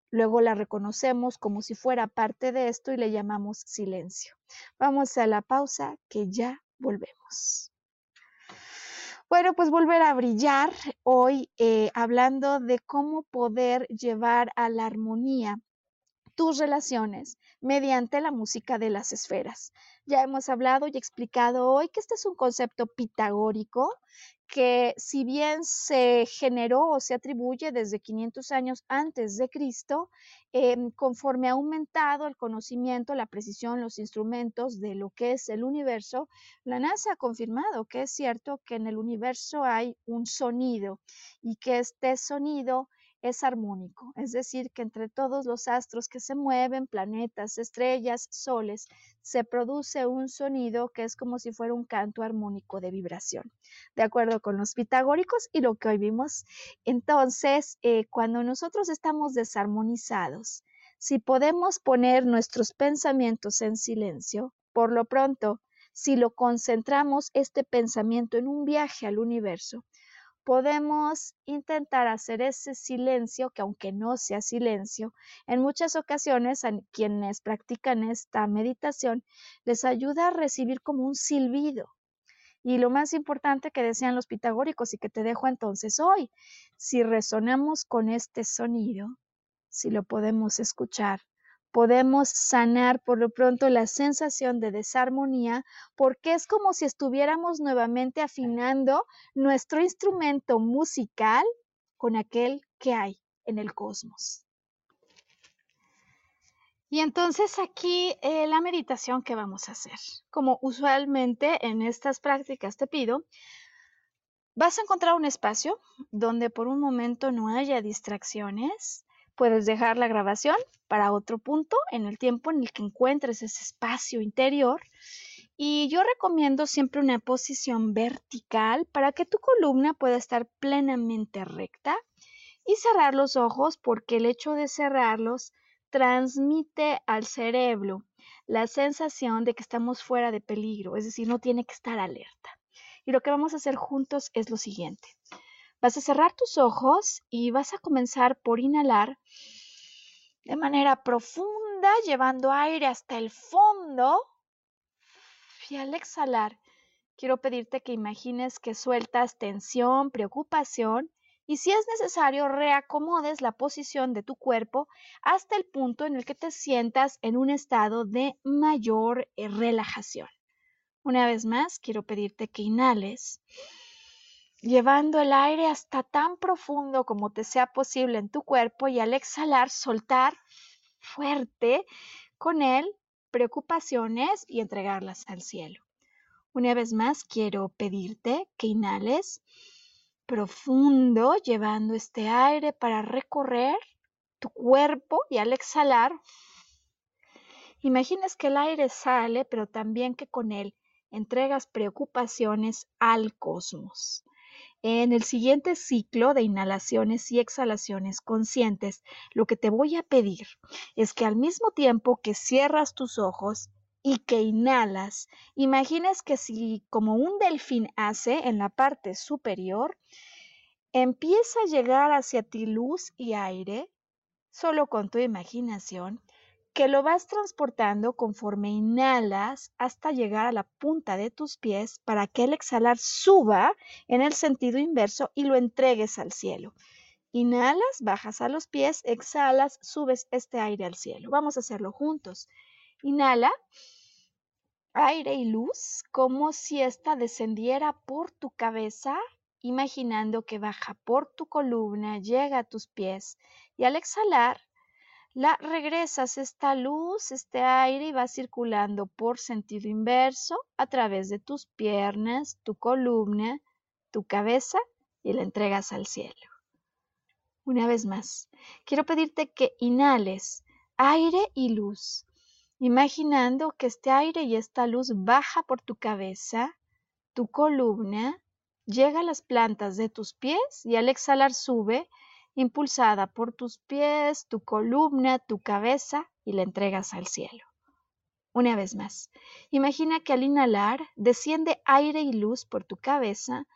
luego la reconocemos como si fuera parte de esto y le llamamos silencio. Vamos a la pausa que ya volvemos. Bueno, pues volver a brillar hoy eh, hablando de cómo poder llevar a la armonía tus relaciones mediante la música de las esferas. Ya hemos hablado y explicado hoy que este es un concepto pitagórico que si bien se generó o se atribuye desde 500 años antes de Cristo, em, conforme ha aumentado el conocimiento, la precisión, los instrumentos de lo que es el universo, la NASA ha confirmado que es cierto que en el universo hay un sonido y que este sonido es armónico, es decir, que entre todos los astros que se mueven, planetas, estrellas, soles, se produce un sonido que es como si fuera un canto armónico de vibración, de acuerdo con los pitagóricos y lo que hoy vimos. Entonces, eh, cuando nosotros estamos desarmonizados, si podemos poner nuestros pensamientos en silencio, por lo pronto, si lo concentramos este pensamiento en un viaje al universo, podemos intentar hacer ese silencio, que aunque no sea silencio, en muchas ocasiones a quienes practican esta meditación les ayuda a recibir como un silbido. Y lo más importante que decían los pitagóricos y que te dejo entonces hoy, si resonamos con este sonido, si lo podemos escuchar, podemos sanar por lo pronto la sensación de desarmonía porque es como si estuviéramos nuevamente afinando nuestro instrumento musical con aquel que hay en el cosmos. Y entonces aquí eh, la meditación que vamos a hacer, como usualmente en estas prácticas te pido, vas a encontrar un espacio donde por un momento no haya distracciones, Puedes dejar la grabación para otro punto en el tiempo en el que encuentres ese espacio interior. Y yo recomiendo siempre una posición vertical para que tu columna pueda estar plenamente recta y cerrar los ojos porque el hecho de cerrarlos transmite al cerebro la sensación de que estamos fuera de peligro, es decir, no tiene que estar alerta. Y lo que vamos a hacer juntos es lo siguiente. Vas a cerrar tus ojos y vas a comenzar por inhalar de manera profunda, llevando aire hasta el fondo. Y al exhalar, quiero pedirte que imagines que sueltas tensión, preocupación y si es necesario, reacomodes la posición de tu cuerpo hasta el punto en el que te sientas en un estado de mayor eh, relajación. Una vez más, quiero pedirte que inhales llevando el aire hasta tan profundo como te sea posible en tu cuerpo y al exhalar soltar fuerte con él preocupaciones y entregarlas al cielo. Una vez más quiero pedirte que inhales profundo llevando este aire para recorrer tu cuerpo y al exhalar imagines que el aire sale pero también que con él entregas preocupaciones al cosmos. En el siguiente ciclo de inhalaciones y exhalaciones conscientes, lo que te voy a pedir es que al mismo tiempo que cierras tus ojos y que inhalas, imagines que si como un delfín hace en la parte superior, empieza a llegar hacia ti luz y aire, solo con tu imaginación, que lo vas transportando conforme inhalas hasta llegar a la punta de tus pies para que el exhalar suba en el sentido inverso y lo entregues al cielo. Inhalas, bajas a los pies, exhalas, subes este aire al cielo. Vamos a hacerlo juntos. Inhala aire y luz como si ésta descendiera por tu cabeza, imaginando que baja por tu columna, llega a tus pies y al exhalar la regresas esta luz, este aire y va circulando por sentido inverso a través de tus piernas, tu columna, tu cabeza y la entregas al cielo. Una vez más, quiero pedirte que inhales aire y luz, imaginando que este aire y esta luz baja por tu cabeza, tu columna, llega a las plantas de tus pies y al exhalar sube impulsada por tus pies, tu columna, tu cabeza y la entregas al cielo. Una vez más, imagina que al inhalar desciende aire y luz por tu cabeza,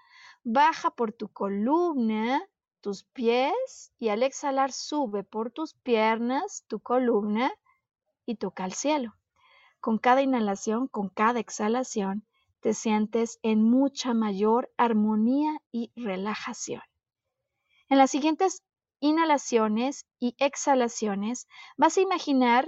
baja por tu columna, tus pies y al exhalar sube por tus piernas, tu columna y toca al cielo. Con cada inhalación, con cada exhalación, te sientes en mucha mayor armonía y relajación. En las siguientes inhalaciones y exhalaciones, vas a imaginar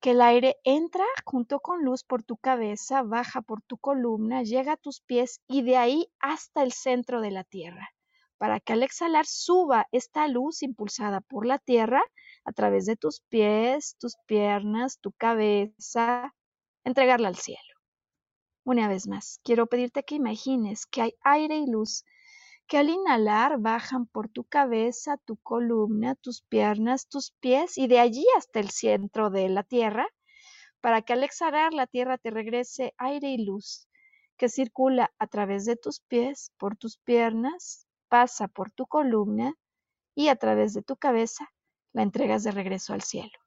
que el aire entra junto con luz por tu cabeza, baja por tu columna, llega a tus pies y de ahí hasta el centro de la tierra, para que al exhalar suba esta luz impulsada por la tierra a través de tus pies, tus piernas, tu cabeza, entregarla al cielo. Una vez más, quiero pedirte que imagines que hay aire y luz que al inhalar bajan por tu cabeza, tu columna, tus piernas, tus pies y de allí hasta el centro de la tierra, para que al exhalar la tierra te regrese aire y luz que circula a través de tus pies, por tus piernas, pasa por tu columna y a través de tu cabeza la entregas de regreso al cielo.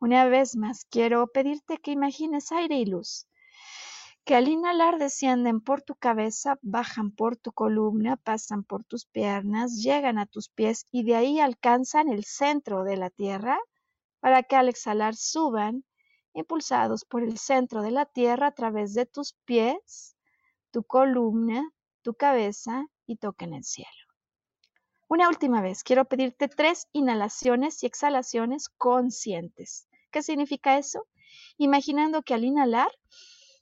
Una vez más, quiero pedirte que imagines aire y luz, que al inhalar descienden por tu cabeza, bajan por tu columna, pasan por tus piernas, llegan a tus pies y de ahí alcanzan el centro de la tierra para que al exhalar suban, impulsados por el centro de la tierra a través de tus pies, tu columna, tu cabeza y toquen el cielo. Una última vez, quiero pedirte tres inhalaciones y exhalaciones conscientes. ¿Qué significa eso? Imaginando que al inhalar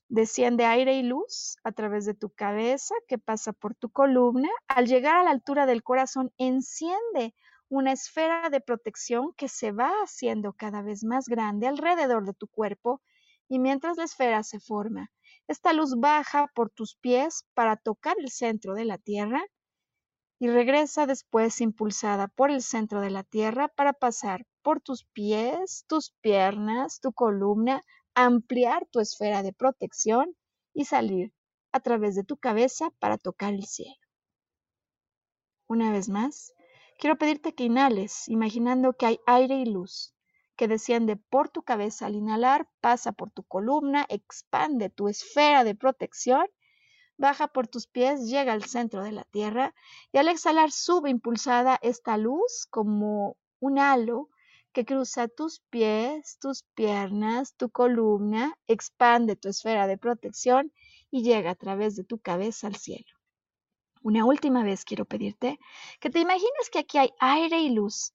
desciende aire y luz a través de tu cabeza que pasa por tu columna. Al llegar a la altura del corazón, enciende una esfera de protección que se va haciendo cada vez más grande alrededor de tu cuerpo y mientras la esfera se forma, esta luz baja por tus pies para tocar el centro de la Tierra y regresa después impulsada por el centro de la Tierra para pasar por tus pies, tus piernas, tu columna, ampliar tu esfera de protección y salir a través de tu cabeza para tocar el cielo. Una vez más, quiero pedirte que inhales, imaginando que hay aire y luz que desciende por tu cabeza al inhalar, pasa por tu columna, expande tu esfera de protección baja por tus pies, llega al centro de la tierra y al exhalar sube impulsada esta luz como un halo que cruza tus pies, tus piernas, tu columna, expande tu esfera de protección y llega a través de tu cabeza al cielo. Una última vez quiero pedirte que te imagines que aquí hay aire y luz,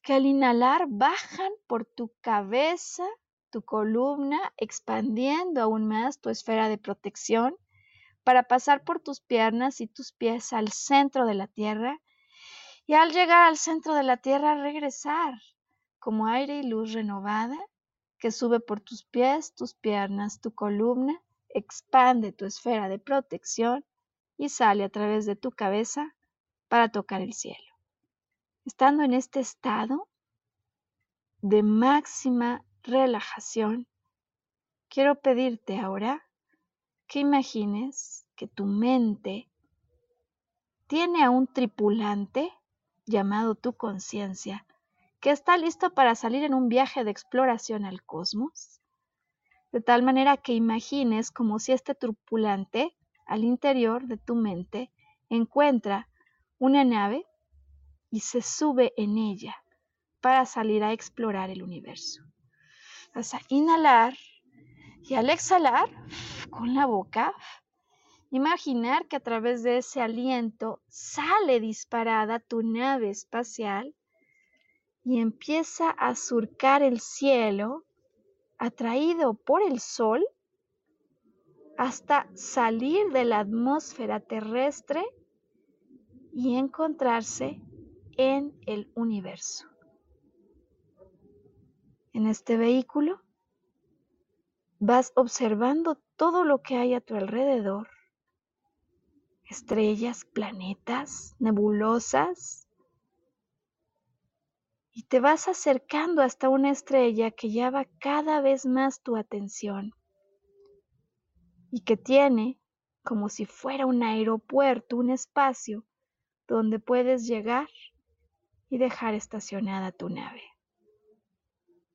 que al inhalar bajan por tu cabeza, tu columna, expandiendo aún más tu esfera de protección para pasar por tus piernas y tus pies al centro de la tierra y al llegar al centro de la tierra regresar como aire y luz renovada que sube por tus pies, tus piernas, tu columna, expande tu esfera de protección y sale a través de tu cabeza para tocar el cielo. Estando en este estado de máxima relajación, quiero pedirte ahora que imagines que tu mente tiene a un tripulante llamado tu conciencia, que está listo para salir en un viaje de exploración al cosmos, de tal manera que imagines como si este tripulante al interior de tu mente encuentra una nave y se sube en ella para salir a explorar el universo. Vas a inhalar y al exhalar con la boca, imaginar que a través de ese aliento sale disparada tu nave espacial y empieza a surcar el cielo atraído por el sol hasta salir de la atmósfera terrestre y encontrarse en el universo. En este vehículo vas observando todo lo que hay a tu alrededor. Estrellas, planetas, nebulosas. Y te vas acercando hasta una estrella que llama cada vez más tu atención y que tiene, como si fuera un aeropuerto, un espacio donde puedes llegar y dejar estacionada tu nave.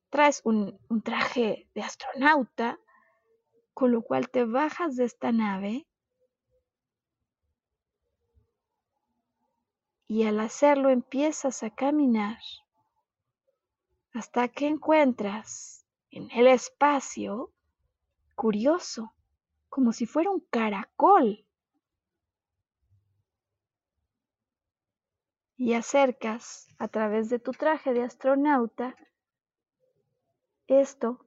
Traes un, traje de astronauta, con lo cual te bajas de esta nave y al hacerlo empiezas a caminar hasta que encuentras en el espacio, curioso, como si fuera un caracol. Y acercas a través de tu traje de astronauta esto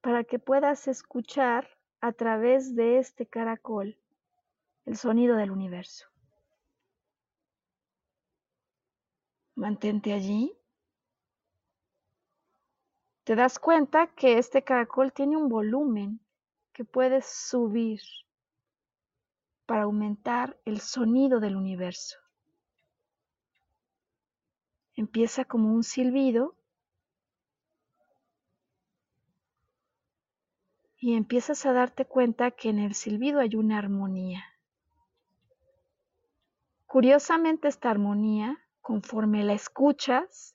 para que puedas escuchar a través de este caracol el sonido del universo. Mantente allí. Te das cuenta que este caracol tiene un volumen que puedes subir para aumentar el sonido del universo. empieza como un silbido y empiezas a darte cuenta que en el silbido hay una armonía. Curiosamente esta armonía, conforme la escuchas,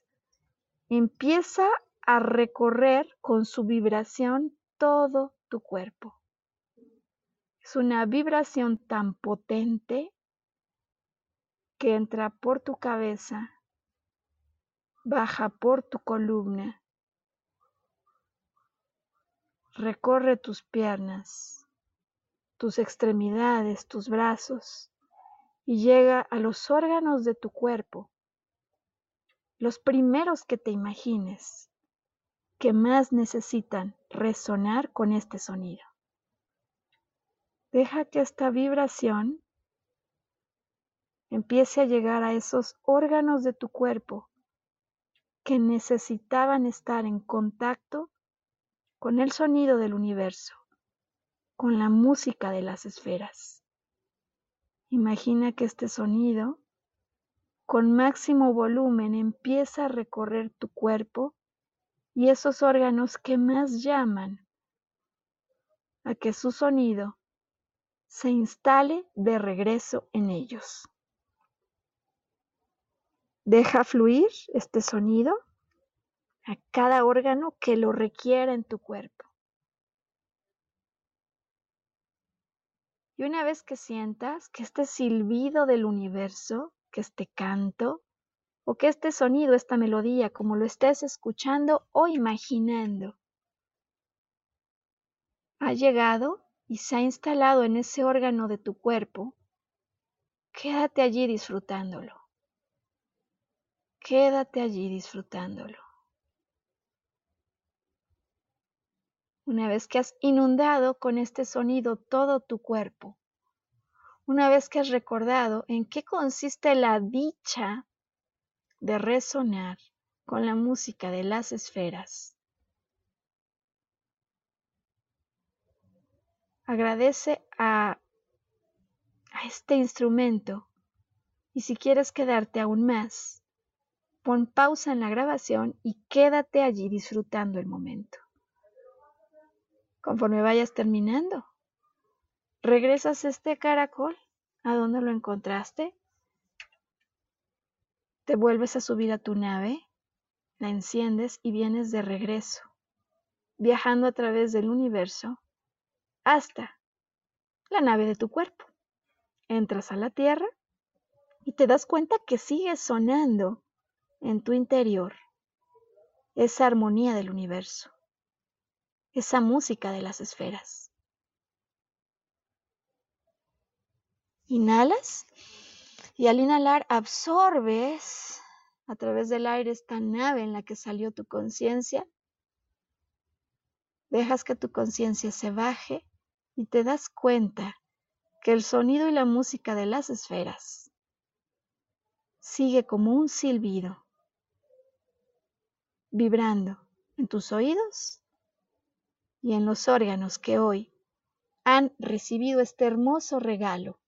empieza a recorrer con su vibración todo tu cuerpo. Es una vibración tan potente que entra por tu cabeza, baja por tu columna, recorre tus piernas, tus extremidades, tus brazos y llega a los órganos de tu cuerpo, los primeros que te imagines que más necesitan resonar con este sonido. Deja que esta vibración empiece a llegar a esos órganos de tu cuerpo que necesitaban estar en contacto con el sonido del universo, con la música de las esferas. Imagina que este sonido, con máximo volumen, empieza a recorrer tu cuerpo y esos órganos que más llaman a que su sonido se instale de regreso en ellos. Deja fluir este sonido a cada órgano que lo requiera en tu cuerpo. Y una vez que sientas que este silbido del universo, que este canto, o que este sonido, esta melodía, como lo estés escuchando o imaginando, ha llegado y se ha instalado en ese órgano de tu cuerpo, quédate allí disfrutándolo. Quédate allí disfrutándolo. Una vez que has inundado con este sonido todo tu cuerpo, una vez que has recordado en qué consiste la dicha de resonar con la música de las esferas, agradece a, a este instrumento. Y si quieres quedarte aún más, Pon pausa en la grabación y quédate allí disfrutando el momento. Conforme vayas terminando, regresas este caracol. A donde lo encontraste, te vuelves a subir a tu nave, la enciendes y vienes de regreso, viajando a través del universo hasta la nave de tu cuerpo. Entras a la Tierra y te das cuenta que sigue sonando en tu interior esa armonía del universo, esa música de las esferas. Inhalas y al inhalar absorbes a través del aire esta nave en la que salió tu conciencia. Dejas que tu conciencia se baje y te das cuenta que el sonido y la música de las esferas sigue como un silbido vibrando en tus oídos y en los órganos que hoy han recibido este hermoso regalo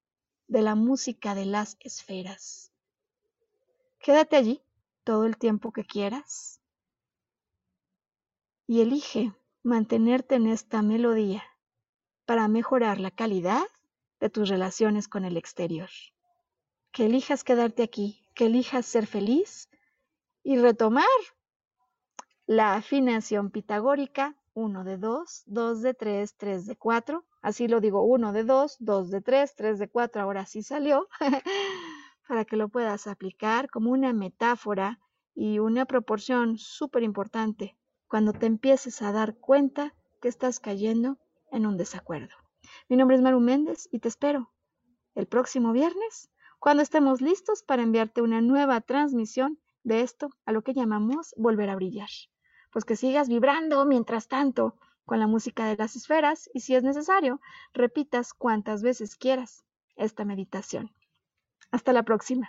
de la música de las esferas. Quédate allí todo el tiempo que quieras y elige mantenerte en esta melodía para mejorar la calidad de tus relaciones con el exterior. Que elijas quedarte aquí, que elijas ser feliz y retomar la afinación pitagórica, 1 de 2, 2 de 3, 3 de 4. Así lo digo, 1 de 2, 2 de 3, 3 de 4, ahora sí salió, para que lo puedas aplicar como una metáfora y una proporción súper importante cuando te empieces a dar cuenta que estás cayendo en un desacuerdo. Mi nombre es Maru Méndez y te espero el próximo viernes cuando estemos listos para enviarte una nueva transmisión de esto a lo que llamamos volver a brillar pues que sigas vibrando mientras tanto con la música de las esferas y si es necesario, repitas cuantas veces quieras esta meditación. Hasta la próxima.